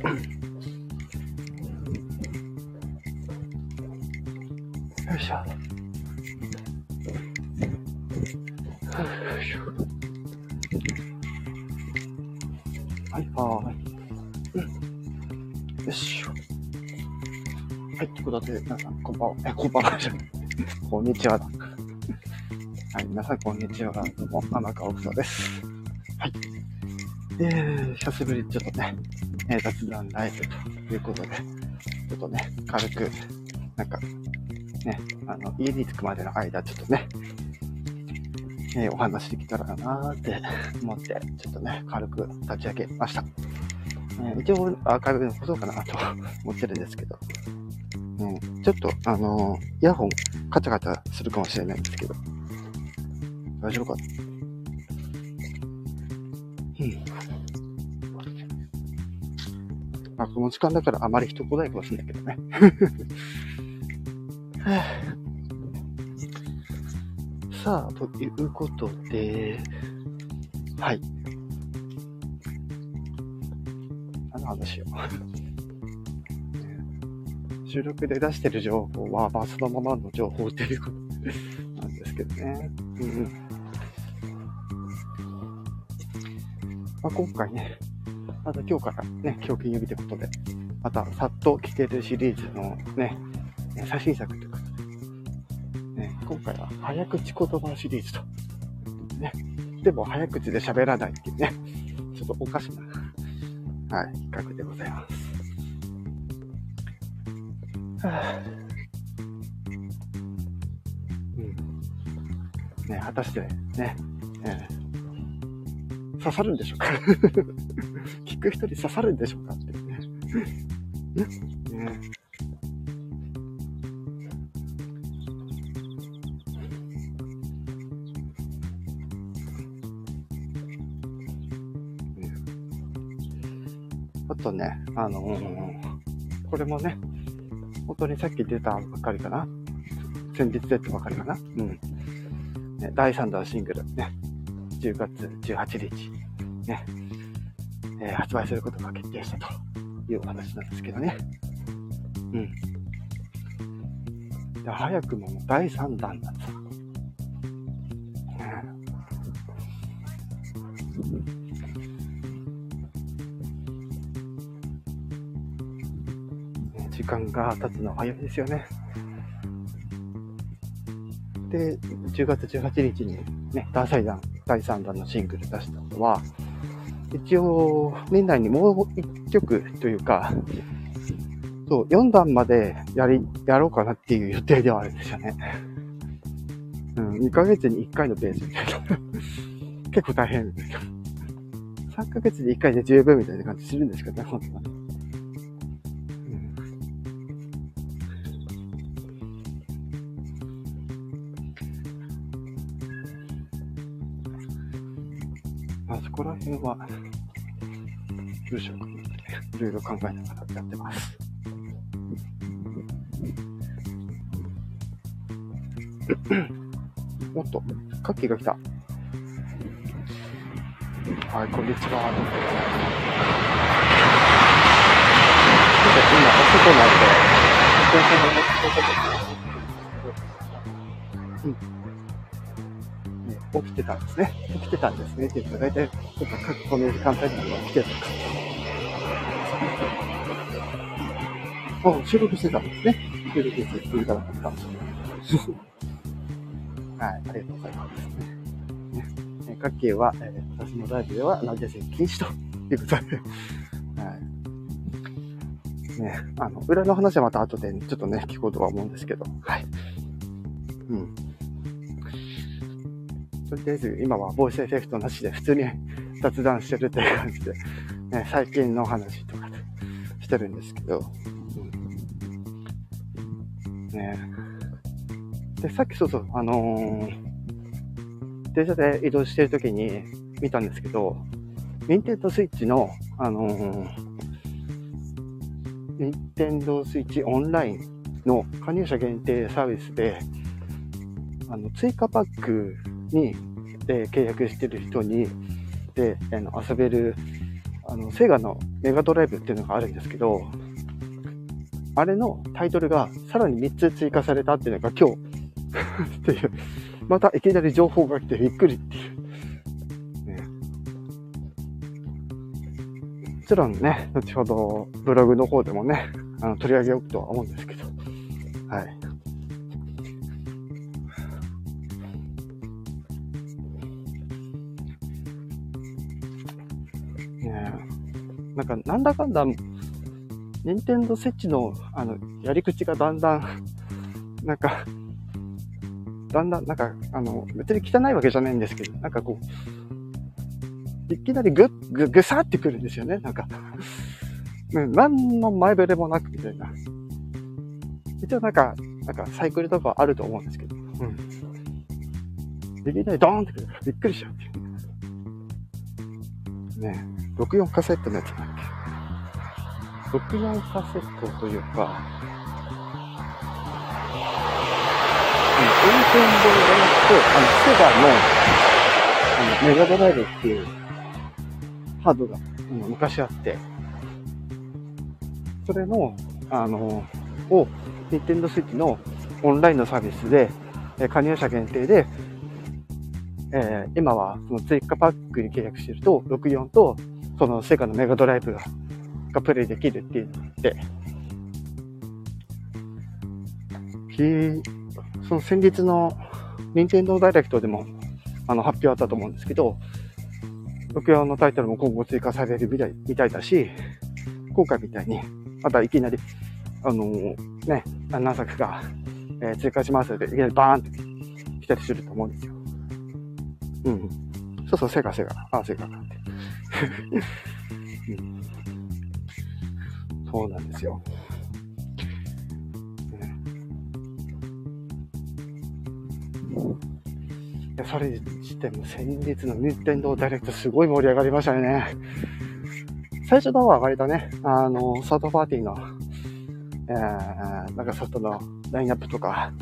よいしょ。はい。はーい。うん。よいしょ。はい、とい。うことで、皆さん、こんばんは。え、こんばんはじゃ。こんにちはだ。はい、皆さん、こんにちは。どうも、天川奥田です。はい。えー、久しぶりちょっとね、えー雑談ライブということで、ちょっとね、軽く、なんか、ね、あの、家に着くまでの間、ちょっとね、えーお話できたらなーって思って、ちょっとね、軽く立ち上げました。えー一応、アーカイブ残そうかなと思ってるんですけど、うん、ちょっと、あのイヤホンカチャカチャするかもしれないんですけど、大丈夫かうん。この時間だからあまり人来ないかもしれないけどね。は あさあ、ということで、はい。何の話を。収録で出してる情報は、まあ、そのままの情報っていうことなんですけどね。うん。まあ、今回ね、また今日からね、今日金曜日ということで、またさっと聞けるシリーズのね、最新作ということで、ね、今回は早口言葉シリーズと。ね、でも早口で喋らないっていうね、ちょっとおかしな、はい、企画でございます。はぁうん。ね、果たしてね、えー刺さるんでしょうか？く人に刺さるんでしょうかって。いうね。ねあとね、あのーこれもね、本当にさっき出たばっかりかな。先日出たばかりかな。うん。ね、第3弾シングルね、10月18日、ね、えー発売することが決定したというお話なんですけどね。うん。で早くも第3弾なんですよ。時間が経つの早いですよね。で、10月18日にね、第3弾、第3弾のシングル出したのは、一応、年内にもう1曲というか、そう、4段までやり、やろうかなっていう予定ではあるんですよね。うん、2ヶ月に1回のペースみたいな。結構大変みたいな。3ヶ月に1回で十分みたいな感じするんですけどね、本当はこら辺は、どうしようかなって、いろいろ考えながらやってます。おっと、カッキーが来た。はい、こんにちは。ちょっと今、お外なんで、うん。起きてたんですね。起きてたんですね。っていうか、大体、ちょっと各この時間帯には起きてたのか。あ、収録してたんですね。収録していただけたかもしれない。はい、ありがとうございます。ね、ね各系は、えー私のライブではラジオ禁止ということで、はい。ね、あの、裏の話はまた後でちょっとね、聞こうとは思うんですけど、はい。うん。とりあえず、今はボイスエフェクトなしで普通に雑談してるっていう感じで、ね、最近の話とかしてるんですけど、ね。で、さっきそうそう、あのー電車で移動してるときに見たんですけど、任天堂スイッチの、あのー、任天堂スイッチオンラインの加入者限定サービスで、あの、追加パックに、で、契約してる人に、で、あの遊べる、あの、セガのメガドライブっていうのがあるんですけど、あれのタイトルがさらに3つ追加されたっていうのが今日 っていう、またいきなり情報が来てびっくりっていう。ね、もちろんね、後ほどブログの方でもね、あの取り上げようとは思うんですけど、はい。なんか、なんだかんだ、任天堂設置の、あの、やり口がだんだん、なんか、だんだん、なんか、あの、別に汚いわけじゃないんですけど、なんかこう、いきなりぐ、ぐ、ぐさってくるんですよね、なんか。ね、何の前触れもなくみたいな。一応なんか、なんかサイクルとかあると思うんですけど、うん。いきなりドーンってくる。びっくりしちゃうっていう。ね64カセットのやつだっけ ?64 カセットというか、うん、運転堂じゃなくて、あの、セガの、あの、メガドライブっていうハードが、うん、昔あって、それの、あの、を、ニンテンドスイッチのオンラインのサービスで、え加入者限定で、えー、今はその追加パックに契約してると、64とそのセガのメガドライブががプレイできるっていうので、その先日の任天堂ダイレクトでもあの発表あったと思うんですけど、64のタイトルも今後追加されるみたいみたいだし、今回みたいに、またいきなり、あのー、ね、何作か、えー、追加しますので、いきなりバーンって来たりすると思うんですよ。うん。そうそう、セガセガ。あ、セガかって。そうなん。ですよ。それにしても先日の任天堂ダイレクトすごい盛り上がりましたよね。最初の方は割とね、あの、サードパーティーの、えー、なん。かソフトのラインナップとか、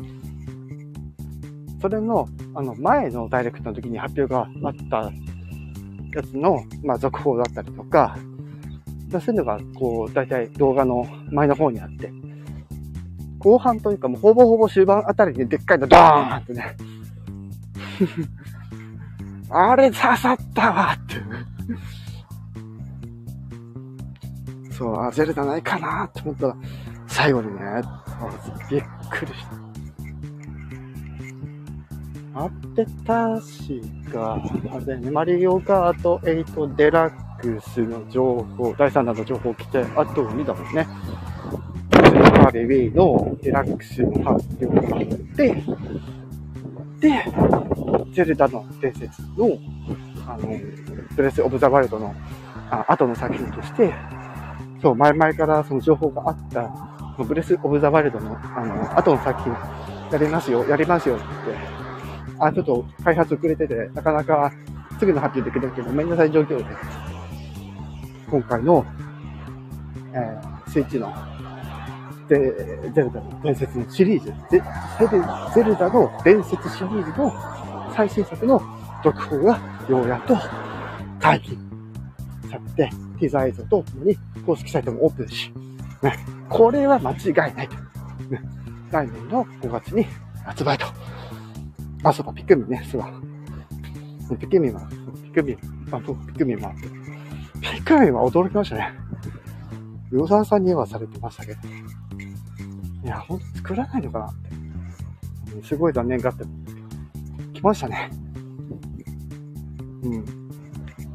それの、あの、前のダイレクトの時に発表があったやつの、まあ、続報だったりとか、そういうのが、こう、大体動画の前の方にあって、後半というかもうほぼほぼ終盤あたりにでっかいのドーンってね、あれ刺さったわってそう、あ、ゼルダないかなって思ったら、最後にね、びっくりした。あって確か、あれね、マリオカート8デラックスの情報、第3弾の情報来て、あと2だもんね。スーパーベビーのデラックスの発表があって、で、ゼルダの伝説の、あの、ブレス・オブ・ザ・ワイルドのあ後の作品として、そう、前々からその情報があった、ブレス・オブ・ザ・ワイルドの、あの、後の作品、やりますよ、やりますよってあ、ちょっと開発遅れてて、なかなかすぐの発表できなくてごめんなさい状況で、今回の、えー、スイッチの、で、ゼルダの伝説のシリーズ、ゼゼルダの伝説シリーズの最新作の続報がようやっと解禁されて、ティザー映像とともに公式サイトもオープンし、ね、これは間違いないと。ね、来年の5月に発売と。あ、そうか、ピクミンね、そうだ。ピクミンは、ピクミン、あ、そう、ピクミンもあって。ピクミンは驚きましたね。魚沢さんにはされてましたけど。いや、ほんと作らないのかなって。すごい残念がって、来ましたね。うん。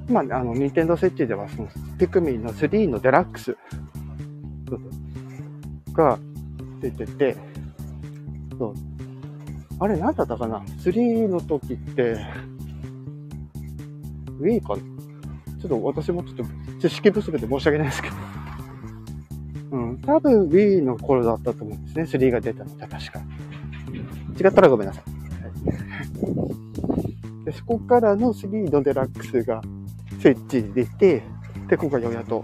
今、あの、ニンテンド設置では、その、ピクミンの3のデラックスが出てて、そう、あれ何だったかな ?3 の時って、Wii かな？ちょっと私もちょっと知識不足で申し訳ないですけど。うん。多分 Wii の頃だったと思うんですね。3が出たのって確か。違ったらごめんなさい。でそこからの3のデラックスがスイッチに出て、で、今回ようやっと、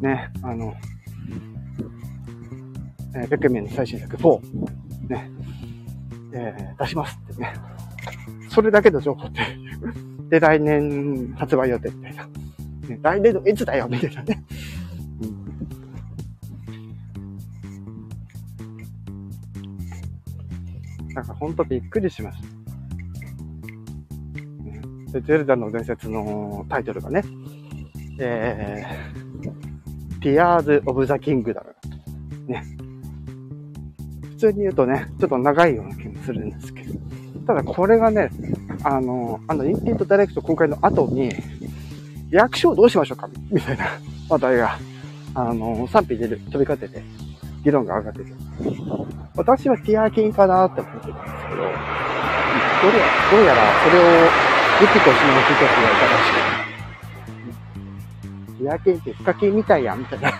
ね、あの、えー、ペクメンの最新作4、えー、出しますってね。それだけの情報って で、来年発売予定みたいな。ね、来年のいつだよみたいなね。うん。なんかほんとびっくりしました。で、ゼルダの伝説のタイトルがね、えー、Tears of the Kingdom。ね。普通に言うとね、ちょっと長いような気するんですけど。ただこれがね、あの、あの、インティートダイレクト公開の後に、役所をどうしましょうかみたいな 話題が、あの、賛否で飛び交ってて、議論が上がってて。私はティアキンかなって思ってたんですけど、どれどうやらそれをリピとしの人たちがいたらしくティアキンって深キンみたいやん、みたいな。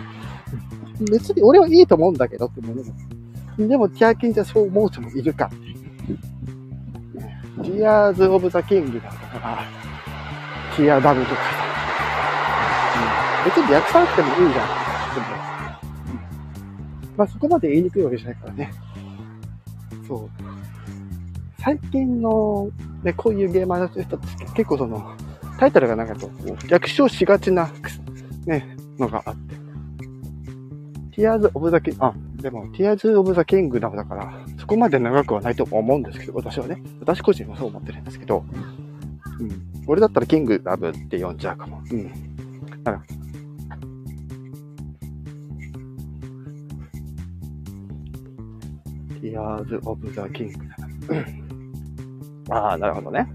別に俺はいいと思うんだけどって思うでも、ティアキンじゃそう思う人もいるか。ティアーズ・オブ・ザ・キングだとか、ティアダムとかさ、うん、別に略さなくてもいいじゃん。でも、まあそこまで言いにくいわけじゃないからね。そう。最近の、ね、こういうゲーマーの人って結構その、タイトルがなんかと、略称しがちな、ね、のがあって。ティアーズ・オブ・ザ・キング、あ、でも、ティアーズ・オブ・ザ・キングダムだから、そこまで長くはないと思うんですけど、私はね。私個人はそう思ってるんですけど、うん。俺だったらキングダムって呼んじゃうかも。うん。だから、ティアーズ・オブ・ザ・キングダム。ああ、なるほどね。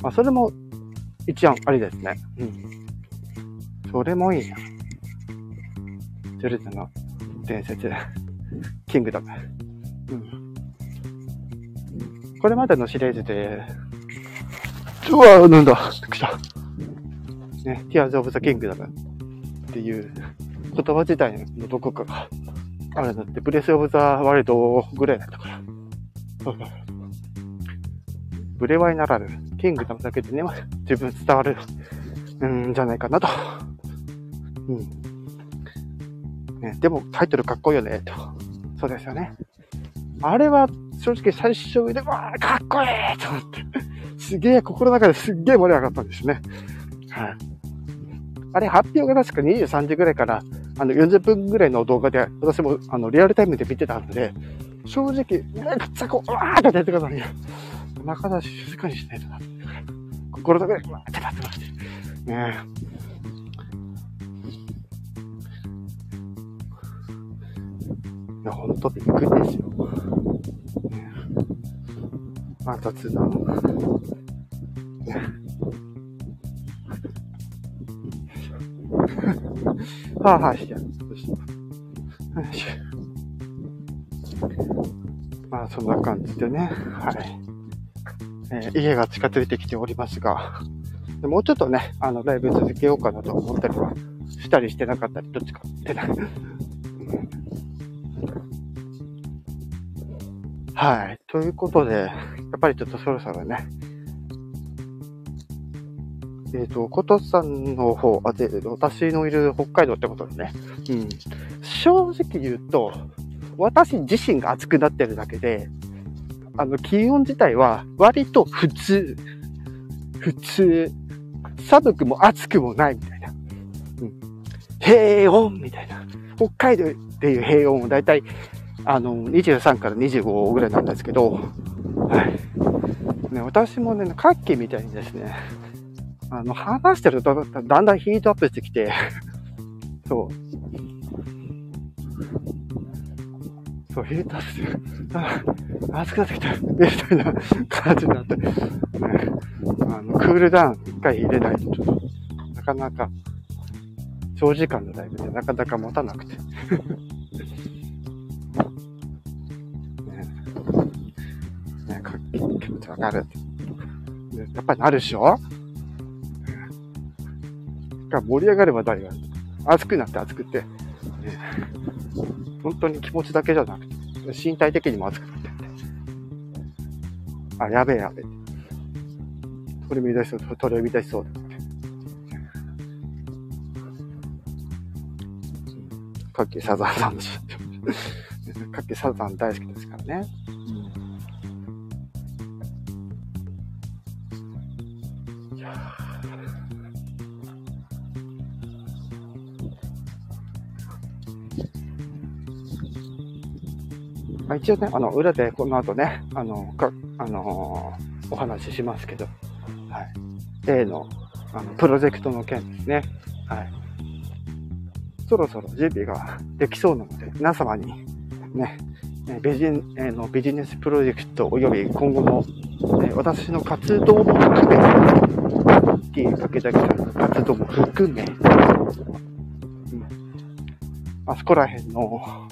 まあ、それも一案ありですね。うん。それもいいな。ゼルダの伝説、キングダム。うん。これまでのシリーズで、うわなんだ来た。ね、ティアーズ・オブ・ザ・キングダムっていう言葉自体のどこかがあるのって、ブレス・オブ・ザ・ワールドぐらいだったから。ブレワイならぬ、キングダムだけでね、十分伝わるんじゃないかなと。うん。ね、でもタイトルかっこいいよね、と。そうですよね。あれは正直最初で、わー、かっこいいと思って、すげえ、心の中ですっげえ盛り上がったんですね。はい。あれ、発表が確か23時ぐらいから、あの、40分ぐらいの動画で、私も、あの、リアルタイムで見てたんで、正直、めっちゃこう、わーって出てくださいよ。中出し静かにしないとな。心の中で、わーってなってまして。ねえいや、ほんとびっくりですよ。まあ、雑談。はあはあしちゃう。まあ、そんな感じでね、はい。えー、家が近づいてきておりますが、もうちょっとね、あの、ライブ続けようかなと思ったりは、したりしてなかったり、どっちかってな。はい。ということで、やっぱりちょっとそろそろね、えっ、ー、と、ことさんの方、あ、で、私のいる北海道ってことでね、うん。正直言うと、私自身が暑くなってるだけで、あの、気温自体は割と普通、普通、寒くも暑くもないみたいな。うん。平穏みたいな。北海道っていう平穏をだいたいあの、23から25ぐらいなんですけど、はい。ね、私もね、カッキーみたいにですね、あの、話してるとだんだんヒートアップしてきて、そう。そう、ヒートアップして、暑くなってきた、みたいな 感じになって、ね、あの、クールダウン一回入れないと、ちょっと、なかなか、長時間のライブでなかなか持たなくて。気持ちわかる。やっぱりなるでしょ？が盛り上がれば誰が熱くなって熱くて、ね、本当に気持ちだけじゃなくて、身体的にも熱くなってあ、やべえやべえ。取り乱しそう、取り乱しそうだって。かっけサザンさんの、かっけサザン大好きですからね。まあ、一応ね、あの、裏でこの後ね、あの、か、あのー、お話ししますけど、はい。例の、あの、プロジェクトの件ですね。はい。そろそろ準備ができそうなので、皆様にね、ビジネのビジネスプロジェクト及び今後の、え私の活動も含め、T 竹崎さんの活動も含め、うん、あそこら辺の、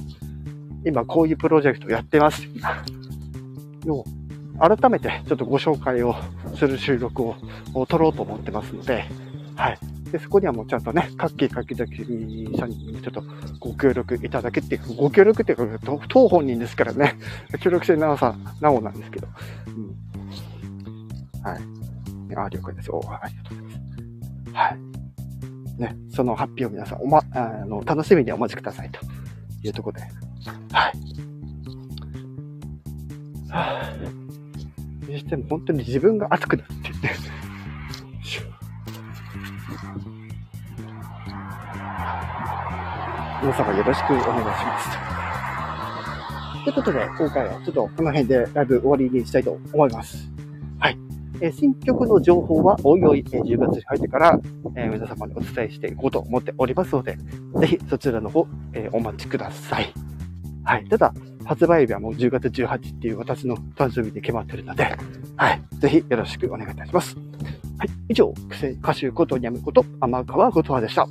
今こういうプロジェクトやってます。を改めてちょっとご紹介をする収録を撮ろうと思ってますので、はい。で、そこにはもうちゃんとね、カッキー柿崎さんにちょっとご協力いただけっていう、ご協力っていうか、当本人ですからね、協力してなおさん、なおなんですけど、うん。はい。あ、了解です。おありがとうございます。はい。ね、その発表を皆さん、おま、あの、楽しみにお待ちくださいというところで、はい。はぁ、にしても本当に自分が熱くなってね、皆様よろしくお願いします。ということで、今回はちょっとこの辺でライブ終わりにしたいと思います。はい。え新曲の情報はおいおい、え10月に入ってから、え皆様にお伝えしていこうと思っておりますので、ぜひそちらの方、えお待ちください。はい。ただ、発売日はもう10月18日っていう私の誕生日で決まってるので、はい。ぜひよろしくお願いいたします。はい。以上、歌手ことにゃむこと、天川ことはでした。